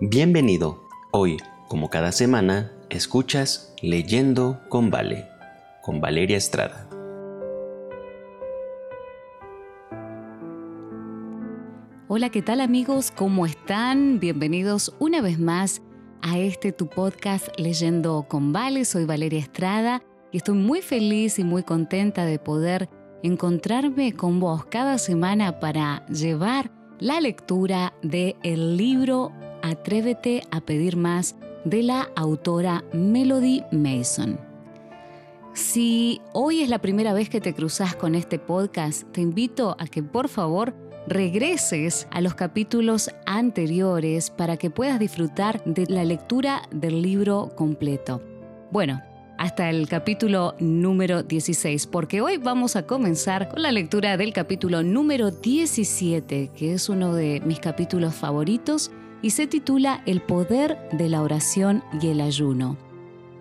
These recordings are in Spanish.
Bienvenido. Hoy, como cada semana, escuchas Leyendo con Vale, con Valeria Estrada. Hola, ¿qué tal amigos? ¿Cómo están? Bienvenidos una vez más a este tu podcast Leyendo con Vale. Soy Valeria Estrada y estoy muy feliz y muy contenta de poder encontrarme con vos cada semana para llevar la lectura de el libro Atrévete a pedir más de la autora Melody Mason. Si hoy es la primera vez que te cruzas con este podcast, te invito a que por favor regreses a los capítulos anteriores para que puedas disfrutar de la lectura del libro completo. Bueno, hasta el capítulo número 16, porque hoy vamos a comenzar con la lectura del capítulo número 17, que es uno de mis capítulos favoritos y se titula El poder de la oración y el ayuno.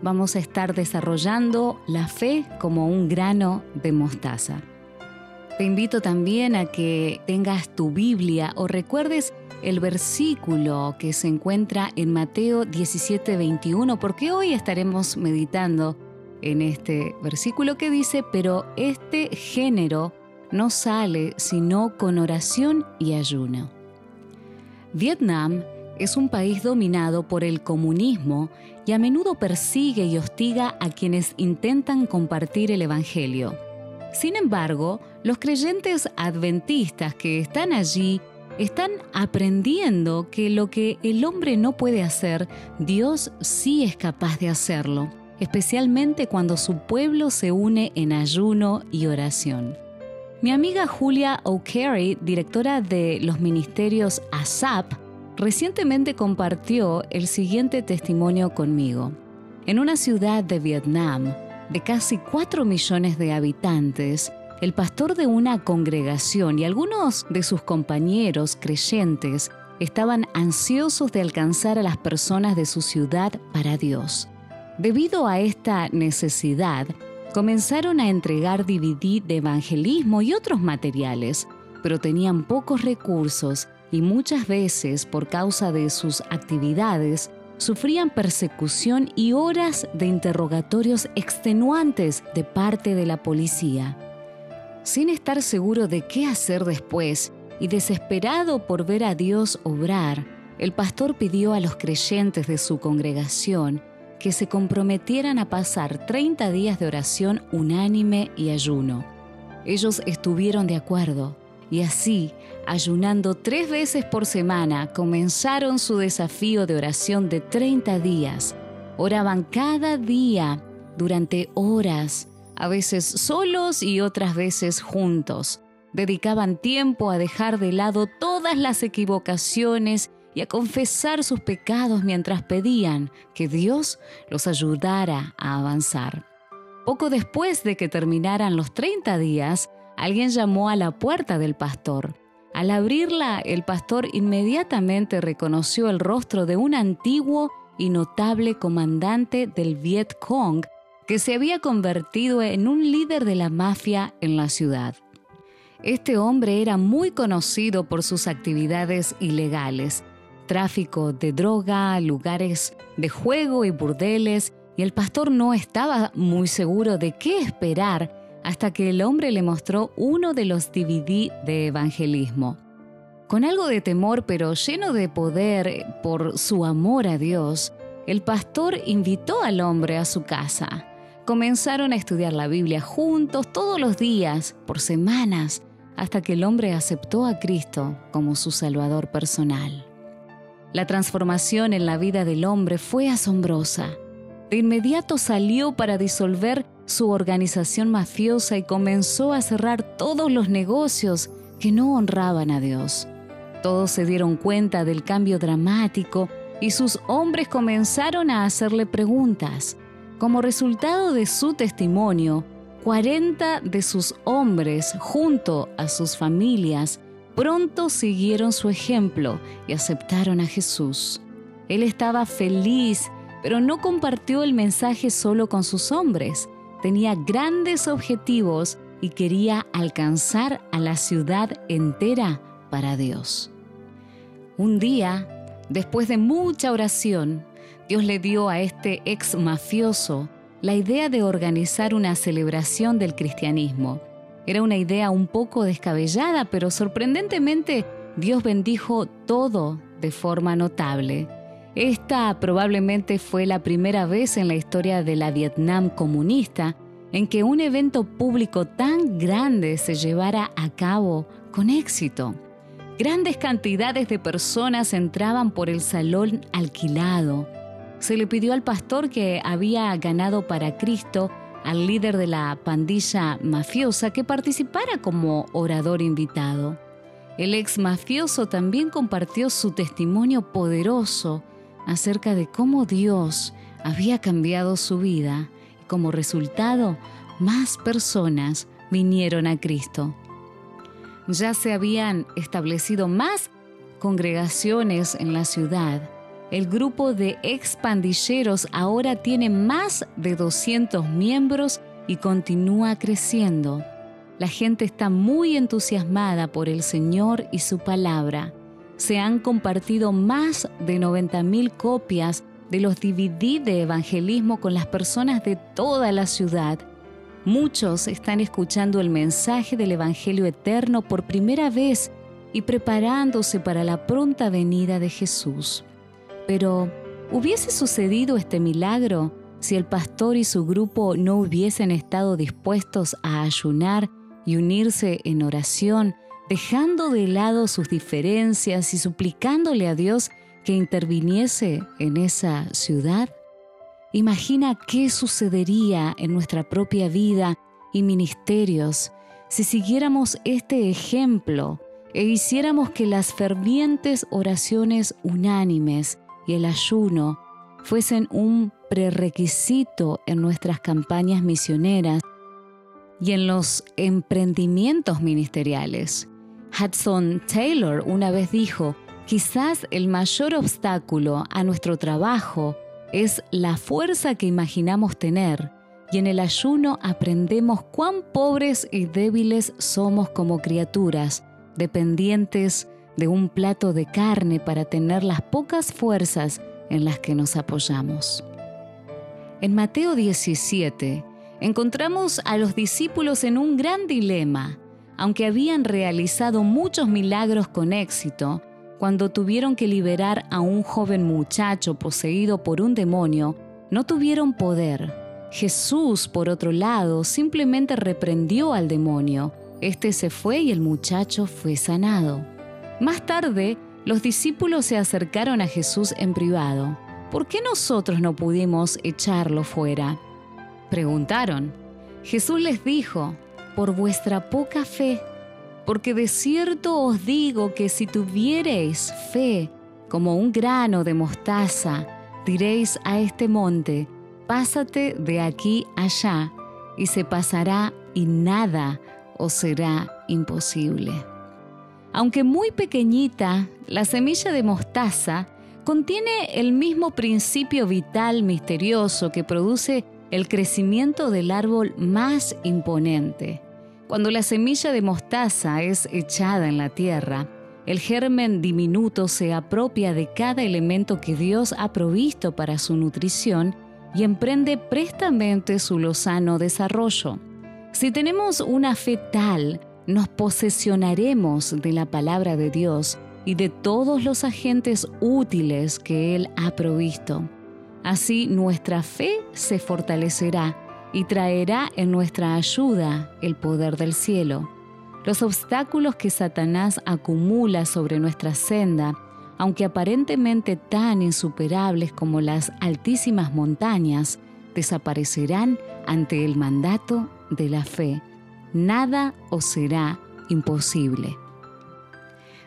Vamos a estar desarrollando la fe como un grano de mostaza. Te invito también a que tengas tu Biblia o recuerdes el versículo que se encuentra en Mateo 17:21, porque hoy estaremos meditando en este versículo que dice, pero este género no sale sino con oración y ayuno. Vietnam es un país dominado por el comunismo y a menudo persigue y hostiga a quienes intentan compartir el Evangelio. Sin embargo, los creyentes adventistas que están allí están aprendiendo que lo que el hombre no puede hacer, Dios sí es capaz de hacerlo, especialmente cuando su pueblo se une en ayuno y oración. Mi amiga Julia O'Carey, directora de los ministerios ASAP, recientemente compartió el siguiente testimonio conmigo. En una ciudad de Vietnam, de casi 4 millones de habitantes, el pastor de una congregación y algunos de sus compañeros creyentes estaban ansiosos de alcanzar a las personas de su ciudad para Dios. Debido a esta necesidad, comenzaron a entregar DVD de evangelismo y otros materiales, pero tenían pocos recursos y muchas veces por causa de sus actividades sufrían persecución y horas de interrogatorios extenuantes de parte de la policía. Sin estar seguro de qué hacer después y desesperado por ver a Dios obrar, el pastor pidió a los creyentes de su congregación que se comprometieran a pasar 30 días de oración unánime y ayuno. Ellos estuvieron de acuerdo y así, ayunando tres veces por semana, comenzaron su desafío de oración de 30 días. Oraban cada día durante horas, a veces solos y otras veces juntos. Dedicaban tiempo a dejar de lado todas las equivocaciones y a confesar sus pecados mientras pedían que Dios los ayudara a avanzar. Poco después de que terminaran los 30 días, alguien llamó a la puerta del pastor. Al abrirla, el pastor inmediatamente reconoció el rostro de un antiguo y notable comandante del Viet Cong que se había convertido en un líder de la mafia en la ciudad. Este hombre era muy conocido por sus actividades ilegales, tráfico de droga, lugares de juego y burdeles, y el pastor no estaba muy seguro de qué esperar hasta que el hombre le mostró uno de los DVD de evangelismo. Con algo de temor pero lleno de poder por su amor a Dios, el pastor invitó al hombre a su casa. Comenzaron a estudiar la Biblia juntos todos los días, por semanas, hasta que el hombre aceptó a Cristo como su Salvador personal. La transformación en la vida del hombre fue asombrosa. De inmediato salió para disolver su organización mafiosa y comenzó a cerrar todos los negocios que no honraban a Dios. Todos se dieron cuenta del cambio dramático y sus hombres comenzaron a hacerle preguntas. Como resultado de su testimonio, 40 de sus hombres, junto a sus familias, pronto siguieron su ejemplo y aceptaron a Jesús. Él estaba feliz, pero no compartió el mensaje solo con sus hombres tenía grandes objetivos y quería alcanzar a la ciudad entera para Dios. Un día Después de mucha oración, Dios le dio a este ex mafioso la idea de organizar una celebración del cristianismo. Era una idea un poco descabellada, pero sorprendentemente Dios bendijo todo de forma notable. Esta probablemente fue la primera vez en la historia de la Vietnam comunista en que un evento público tan grande se llevara a cabo con éxito. Grandes cantidades de personas entraban por el salón alquilado se le pidió al pastor que había ganado para Cristo al líder de la pandilla mafiosa que participara como orador invitado. El ex mafioso también compartió su testimonio poderoso acerca de cómo Dios había cambiado su vida y como resultado más personas vinieron a Cristo. Ya se habían establecido más congregaciones en la ciudad el grupo de expandilleros ahora tiene más de 200 miembros y continúa creciendo. La gente está muy entusiasmada por el Señor y su palabra. Se han compartido más de 90.000 copias de los DVD de evangelismo con las personas de toda la ciudad. Muchos están escuchando el mensaje del Evangelio eterno por primera vez y preparándose para la pronta venida de Jesús. Pero, ¿hubiese sucedido este milagro si el pastor y su grupo no hubiesen estado dispuestos a ayunar y unirse en oración, dejando de lado sus diferencias y suplicándole a Dios que interviniese en esa ciudad? Imagina qué sucedería en nuestra propia vida y ministerios si siguiéramos este ejemplo e hiciéramos que las fervientes oraciones unánimes y el ayuno fuesen un prerequisito en nuestras campañas misioneras y en los emprendimientos ministeriales. Hudson Taylor una vez dijo, quizás el mayor obstáculo a nuestro trabajo es la fuerza que imaginamos tener, y en el ayuno aprendemos cuán pobres y débiles somos como criaturas, dependientes de un plato de carne para tener las pocas fuerzas en las que nos apoyamos. En Mateo 17 encontramos a los discípulos en un gran dilema, aunque habían realizado muchos milagros con éxito, cuando tuvieron que liberar a un joven muchacho poseído por un demonio, no tuvieron poder. Jesús, por otro lado, simplemente reprendió al demonio. Este se fue y el muchacho fue sanado. Más tarde, los discípulos se acercaron a Jesús en privado. ¿Por qué nosotros no pudimos echarlo fuera? Preguntaron. Jesús les dijo, por vuestra poca fe, porque de cierto os digo que si tuviereis fe como un grano de mostaza, diréis a este monte, pásate de aquí allá, y se pasará y nada os será imposible. Aunque muy pequeñita, la semilla de mostaza contiene el mismo principio vital misterioso que produce el crecimiento del árbol más imponente. Cuando la semilla de mostaza es echada en la tierra, el germen diminuto se apropia de cada elemento que Dios ha provisto para su nutrición y emprende prestamente su lozano desarrollo. Si tenemos una fe tal nos posesionaremos de la palabra de Dios y de todos los agentes útiles que Él ha provisto. Así nuestra fe se fortalecerá y traerá en nuestra ayuda el poder del cielo. Los obstáculos que Satanás acumula sobre nuestra senda, aunque aparentemente tan insuperables como las altísimas montañas, desaparecerán ante el mandato de la fe nada os será imposible.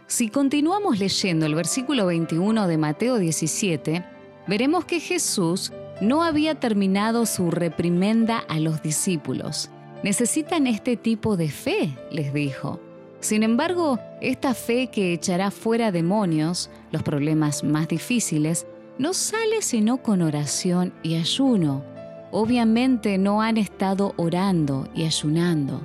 Si continuamos leyendo el versículo 21 de Mateo 17, veremos que Jesús no había terminado su reprimenda a los discípulos. Necesitan este tipo de fe, les dijo. Sin embargo, esta fe que echará fuera demonios, los problemas más difíciles, no sale sino con oración y ayuno. Obviamente no han estado orando y ayunando.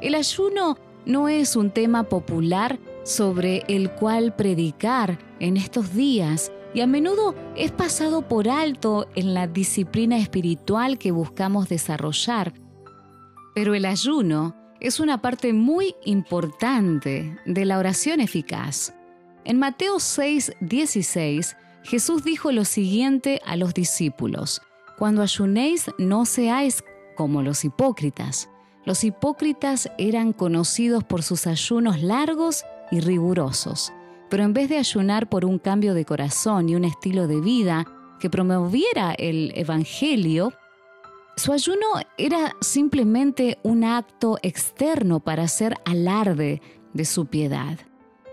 El ayuno no es un tema popular sobre el cual predicar en estos días y a menudo es pasado por alto en la disciplina espiritual que buscamos desarrollar. Pero el ayuno es una parte muy importante de la oración eficaz. En Mateo 6, 16, Jesús dijo lo siguiente a los discípulos, Cuando ayunéis no seáis como los hipócritas. Los hipócritas eran conocidos por sus ayunos largos y rigurosos, pero en vez de ayunar por un cambio de corazón y un estilo de vida que promoviera el Evangelio, su ayuno era simplemente un acto externo para hacer alarde de su piedad.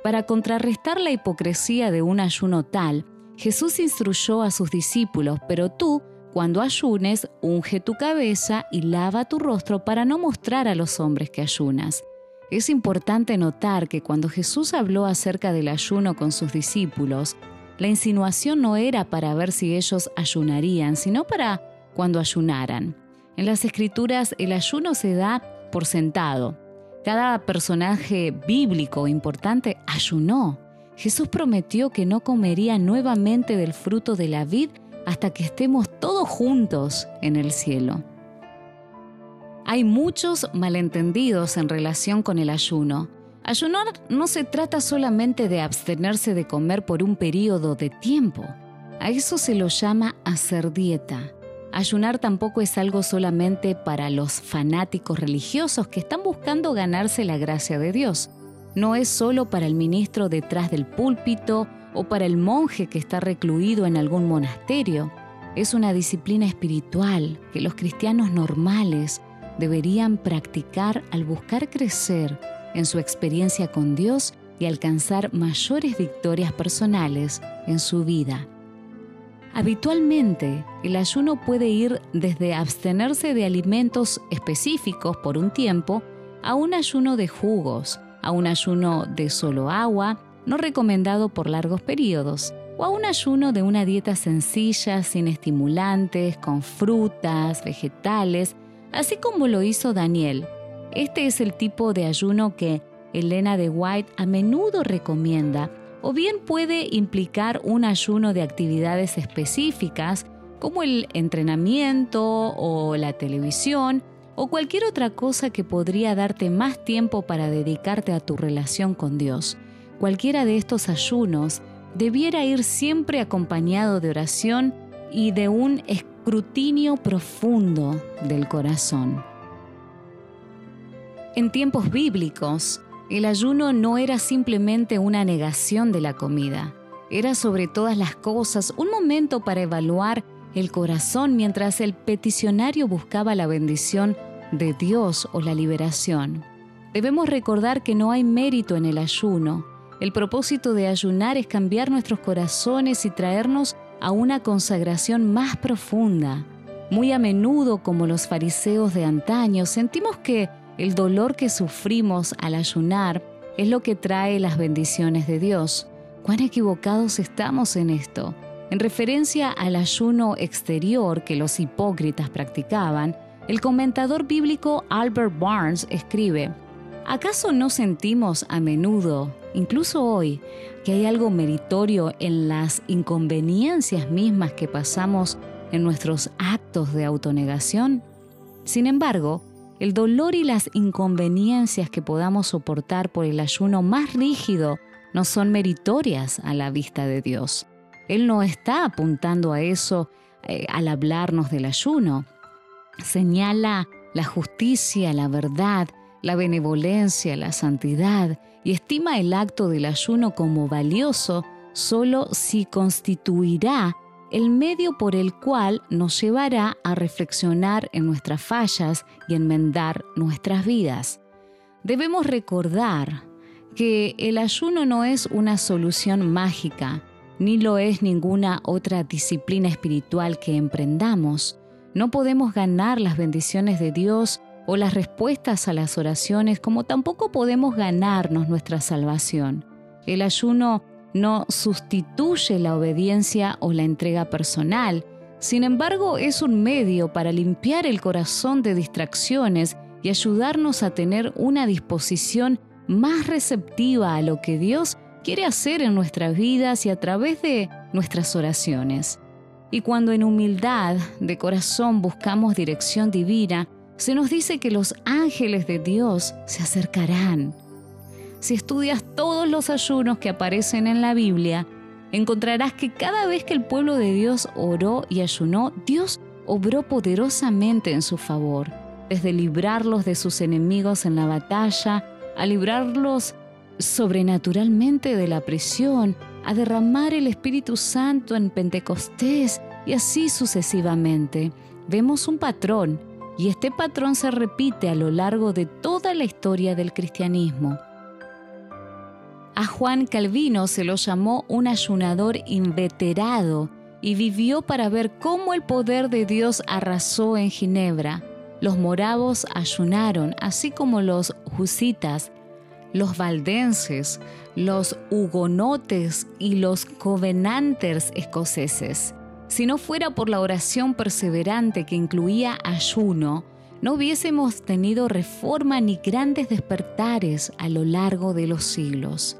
Para contrarrestar la hipocresía de un ayuno tal, Jesús instruyó a sus discípulos, pero tú, cuando ayunes, unge tu cabeza y lava tu rostro para no mostrar a los hombres que ayunas. Es importante notar que cuando Jesús habló acerca del ayuno con sus discípulos, la insinuación no era para ver si ellos ayunarían, sino para cuando ayunaran. En las escrituras el ayuno se da por sentado. Cada personaje bíblico importante ayunó. Jesús prometió que no comería nuevamente del fruto de la vid hasta que estemos todos juntos en el cielo. Hay muchos malentendidos en relación con el ayuno. Ayunar no se trata solamente de abstenerse de comer por un periodo de tiempo. A eso se lo llama hacer dieta. Ayunar tampoco es algo solamente para los fanáticos religiosos que están buscando ganarse la gracia de Dios. No es solo para el ministro detrás del púlpito o para el monje que está recluido en algún monasterio. Es una disciplina espiritual que los cristianos normales deberían practicar al buscar crecer en su experiencia con Dios y alcanzar mayores victorias personales en su vida. Habitualmente, el ayuno puede ir desde abstenerse de alimentos específicos por un tiempo a un ayuno de jugos, a un ayuno de solo agua, no recomendado por largos periodos, o a un ayuno de una dieta sencilla, sin estimulantes, con frutas, vegetales, así como lo hizo Daniel. Este es el tipo de ayuno que Elena de White a menudo recomienda o bien puede implicar un ayuno de actividades específicas como el entrenamiento o la televisión o cualquier otra cosa que podría darte más tiempo para dedicarte a tu relación con Dios. Cualquiera de estos ayunos debiera ir siempre acompañado de oración y de un escrutinio profundo del corazón. En tiempos bíblicos, el ayuno no era simplemente una negación de la comida, era sobre todas las cosas un momento para evaluar el corazón mientras el peticionario buscaba la bendición de Dios o la liberación. Debemos recordar que no hay mérito en el ayuno. El propósito de ayunar es cambiar nuestros corazones y traernos a una consagración más profunda. Muy a menudo, como los fariseos de antaño, sentimos que el dolor que sufrimos al ayunar es lo que trae las bendiciones de Dios. ¿Cuán equivocados estamos en esto? En referencia al ayuno exterior que los hipócritas practicaban, el comentador bíblico Albert Barnes escribe, ¿acaso no sentimos a menudo, incluso hoy, que hay algo meritorio en las inconveniencias mismas que pasamos en nuestros actos de autonegación? Sin embargo, el dolor y las inconveniencias que podamos soportar por el ayuno más rígido no son meritorias a la vista de Dios. Él no está apuntando a eso eh, al hablarnos del ayuno. Señala la justicia, la verdad, la benevolencia, la santidad y estima el acto del ayuno como valioso solo si constituirá el medio por el cual nos llevará a reflexionar en nuestras fallas y enmendar nuestras vidas. Debemos recordar que el ayuno no es una solución mágica, ni lo es ninguna otra disciplina espiritual que emprendamos. No podemos ganar las bendiciones de Dios o las respuestas a las oraciones, como tampoco podemos ganarnos nuestra salvación. El ayuno no sustituye la obediencia o la entrega personal, sin embargo es un medio para limpiar el corazón de distracciones y ayudarnos a tener una disposición más receptiva a lo que Dios quiere hacer en nuestras vidas y a través de nuestras oraciones. Y cuando en humildad de corazón buscamos dirección divina, se nos dice que los ángeles de Dios se acercarán. Si estudias todos los ayunos que aparecen en la Biblia, encontrarás que cada vez que el pueblo de Dios oró y ayunó, Dios obró poderosamente en su favor, desde librarlos de sus enemigos en la batalla, a librarlos sobrenaturalmente de la prisión, a derramar el Espíritu Santo en Pentecostés y así sucesivamente. Vemos un patrón y este patrón se repite a lo largo de toda la historia del cristianismo. A Juan Calvino se lo llamó un ayunador inveterado y vivió para ver cómo el poder de Dios arrasó en Ginebra. Los moravos ayunaron, así como los husitas, los valdenses, los hugonotes y los covenanters escoceses. Si no fuera por la oración perseverante que incluía ayuno, no hubiésemos tenido reforma ni grandes despertares a lo largo de los siglos.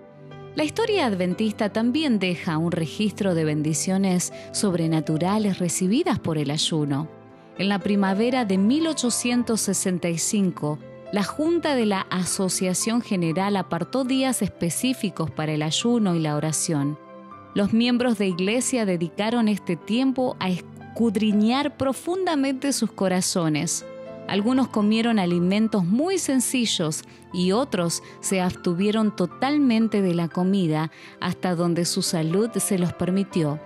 La historia adventista también deja un registro de bendiciones sobrenaturales recibidas por el ayuno. En la primavera de 1865, la Junta de la Asociación General apartó días específicos para el ayuno y la oración. Los miembros de iglesia dedicaron este tiempo a escudriñar profundamente sus corazones. Algunos comieron alimentos muy sencillos y otros se abstuvieron totalmente de la comida hasta donde su salud se los permitió.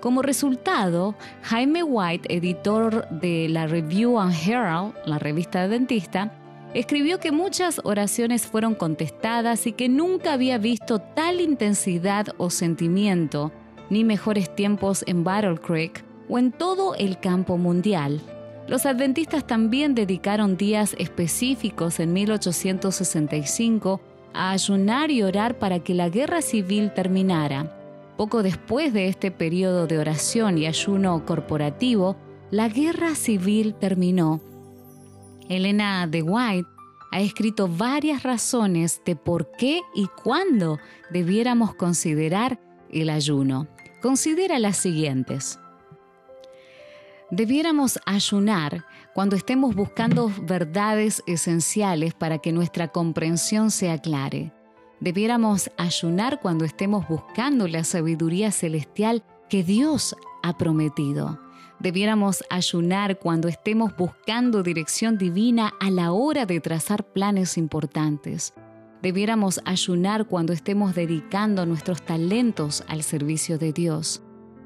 Como resultado, Jaime White, editor de la Review and Herald, la revista dentista, escribió que muchas oraciones fueron contestadas y que nunca había visto tal intensidad o sentimiento, ni mejores tiempos en Battle Creek o en todo el campo mundial. Los adventistas también dedicaron días específicos en 1865 a ayunar y orar para que la guerra civil terminara. Poco después de este periodo de oración y ayuno corporativo, la guerra civil terminó Elena de White ha escrito varias razones de por qué y cuándo debiéramos considerar el ayuno. Considera las siguientes. Debiéramos ayunar cuando estemos buscando verdades esenciales para que nuestra comprensión se aclare. Debiéramos ayunar cuando estemos buscando la sabiduría celestial que Dios ha prometido. Debiéramos ayunar cuando estemos buscando dirección divina a la hora de trazar planes importantes. Debiéramos ayunar cuando estemos dedicando nuestros talentos al servicio de Dios.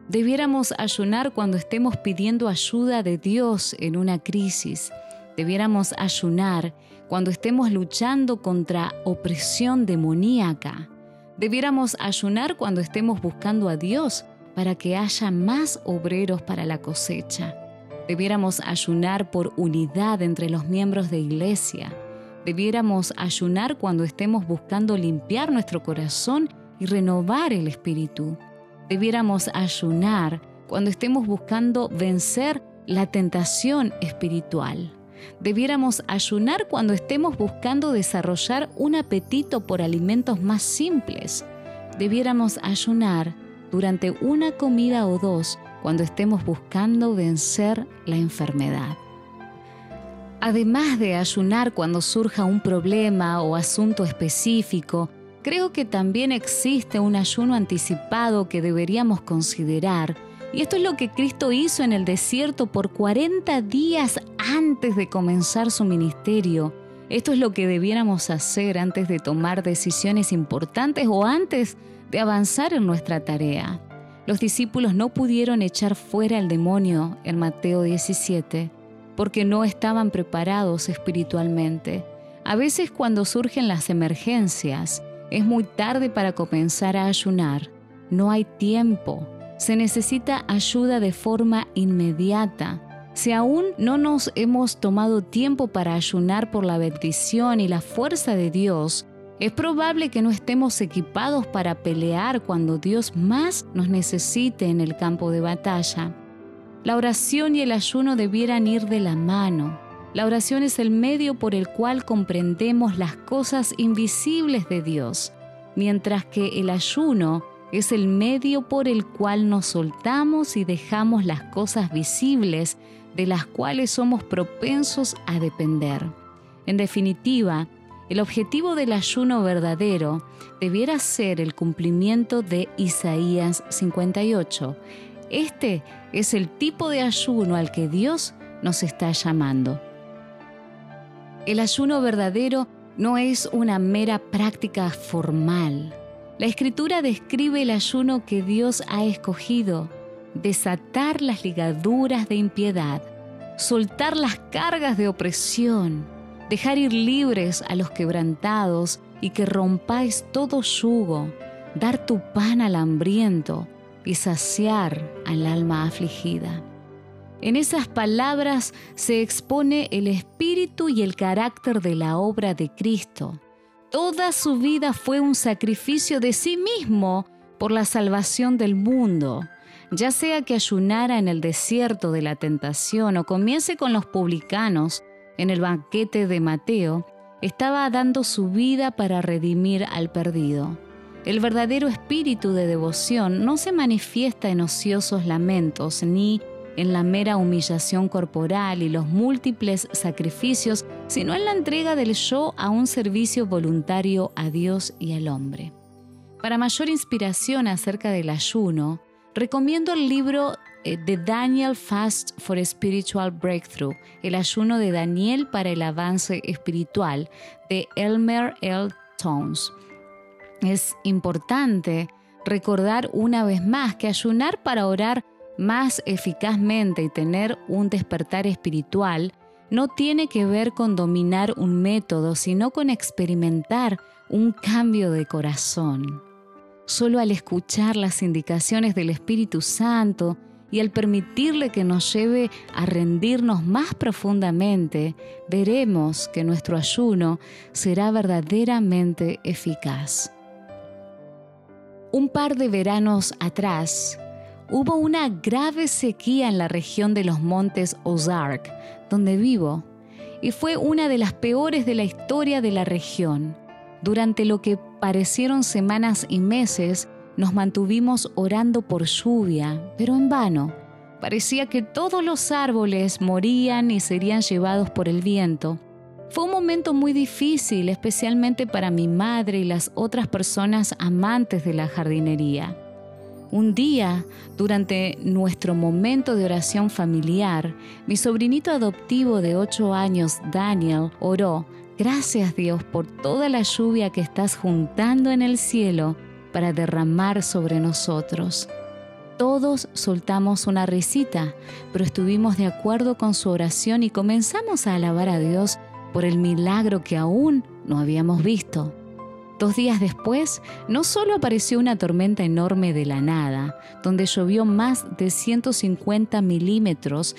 Debiéramos ayunar cuando estemos pidiendo ayuda de Dios en una crisis. Debiéramos ayunar cuando estemos luchando contra opresión demoníaca. Debiéramos ayunar cuando estemos buscando a Dios para que haya más obreros para la cosecha. Debiéramos ayunar por unidad entre los miembros de iglesia. Debiéramos ayunar cuando estemos buscando limpiar nuestro corazón y renovar el espíritu. Debiéramos ayunar cuando estemos buscando vencer la tentación espiritual. Debiéramos ayunar cuando estemos buscando desarrollar un apetito por alimentos más simples. Debiéramos ayunar durante una comida o dos cuando estemos buscando vencer la enfermedad. Además de ayunar cuando surja un problema o asunto específico, creo que también existe un ayuno anticipado que deberíamos considerar. Y esto es lo que Cristo hizo en el desierto por 40 días antes de comenzar su ministerio. Esto es lo que debiéramos hacer antes de tomar decisiones importantes o antes de avanzar en nuestra tarea. Los discípulos no pudieron echar fuera al demonio en Mateo 17 porque no estaban preparados espiritualmente. A veces cuando surgen las emergencias, es muy tarde para comenzar a ayunar. No hay tiempo. Se necesita ayuda de forma inmediata. Si aún no nos hemos tomado tiempo para ayunar por la bendición y la fuerza de Dios, es probable que no estemos equipados para pelear cuando Dios más nos necesite en el campo de batalla. La oración y el ayuno debieran ir de la mano. La oración es el medio por el cual comprendemos las cosas invisibles de Dios, mientras que el ayuno es el medio por el cual nos soltamos y dejamos las cosas visibles de las cuales somos propensos a depender. En definitiva, el objetivo del ayuno verdadero debiera ser el cumplimiento de Isaías 58. Este es el tipo de ayuno al que Dios nos está llamando. El ayuno verdadero no es una mera práctica formal. La escritura describe el ayuno que Dios ha escogido, desatar las ligaduras de impiedad, soltar las cargas de opresión, dejar ir libres a los quebrantados y que rompáis todo yugo, dar tu pan al hambriento y saciar al alma afligida. En esas palabras se expone el espíritu y el carácter de la obra de Cristo. Toda su vida fue un sacrificio de sí mismo por la salvación del mundo. Ya sea que ayunara en el desierto de la tentación o comience con los publicanos, en el banquete de Mateo, estaba dando su vida para redimir al perdido. El verdadero espíritu de devoción no se manifiesta en ociosos lamentos ni en la mera humillación corporal y los múltiples sacrificios, sino en la entrega del yo a un servicio voluntario a Dios y al hombre. Para mayor inspiración acerca del ayuno, recomiendo el libro Eh, Daniel Fast for Spiritual Breakthrough, el ayuno de Daniel para el avance espiritual, de Elmer L. Tones. Es importante recordar una vez más que ayunar para orar más eficazmente y tener un despertar espiritual no tiene que ver con dominar un método, sino con experimentar un cambio de corazón. Solo al escuchar las indicaciones del Espíritu Santo, y al permitirle que nos lleve a rendirnos más profundamente, veremos que nuestro ayuno será verdaderamente eficaz. Un par de veranos atrás, hubo una grave sequía en la región de los montes Ozark, donde vivo, y fue una de las peores de la historia de la región. Durante lo que parecieron semanas y meses, nos mantuvimos orando por lluvia, pero en vano. Parecía que todos los árboles morían y serían llevados por el viento. Fue un momento muy difícil, especialmente para mi madre y las otras personas amantes de la jardinería. Un día, durante nuestro momento de oración familiar, mi sobrinito adoptivo de 8 años, Daniel, oró, Gracias Dios por toda la lluvia que estás juntando en el cielo para derramar sobre nosotros. Todos soltamos una risita, pero estuvimos de acuerdo con su oración y comenzamos a alabar a Dios por el milagro que aún no habíamos visto. Dos días después, no solo apareció una tormenta enorme de la nada, donde llovió más de 150 milímetros,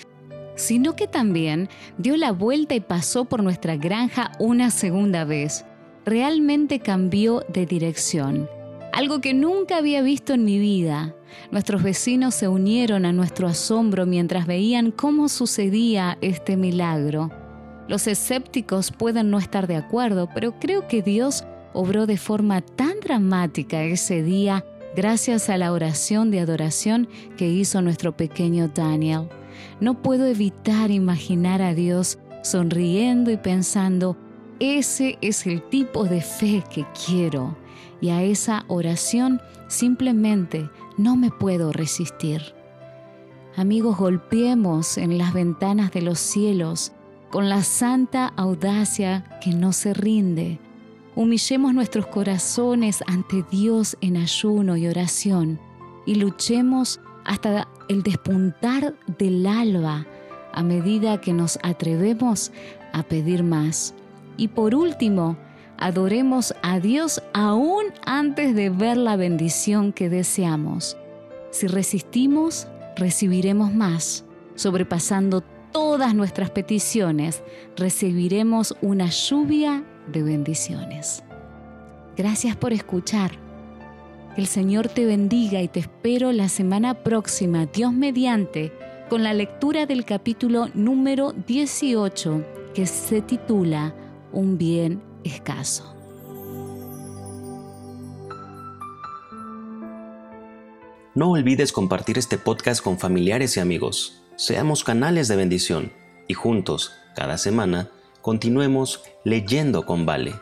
sino que también dio la vuelta y pasó por nuestra granja una segunda vez. Realmente cambió de dirección algo que nunca había visto en mi vida. Nuestros vecinos se unieron a nuestro asombro mientras veían cómo sucedía este milagro. Los escépticos pueden no estar de acuerdo, pero creo que Dios obró de forma tan dramática ese día gracias a la oración de adoración que hizo nuestro pequeño Daniel. No puedo evitar imaginar a Dios sonriendo y pensando, ese es el tipo de fe que quiero y a esa oración simplemente no me puedo resistir. Amigos, golpeemos en las ventanas de los cielos con la santa audacia que no se rinde. Humillemos nuestros corazones ante Dios en ayuno y oración y luchemos hasta el despuntar del alba a medida que nos atrevemos a pedir más. Y por último, adoremos a Dios aún antes de ver la bendición que deseamos. Si resistimos, recibiremos más. Sobrepasando todas nuestras peticiones, recibiremos una lluvia de bendiciones. Gracias por escuchar. Que el Señor te bendiga y te espero la semana próxima, Dios mediante, con la lectura del capítulo número 18 que se titula Un bien escaso. No olvides compartir este podcast con familiares y amigos. Seamos canales de bendición y juntos, cada semana, continuemos leyendo con Vale.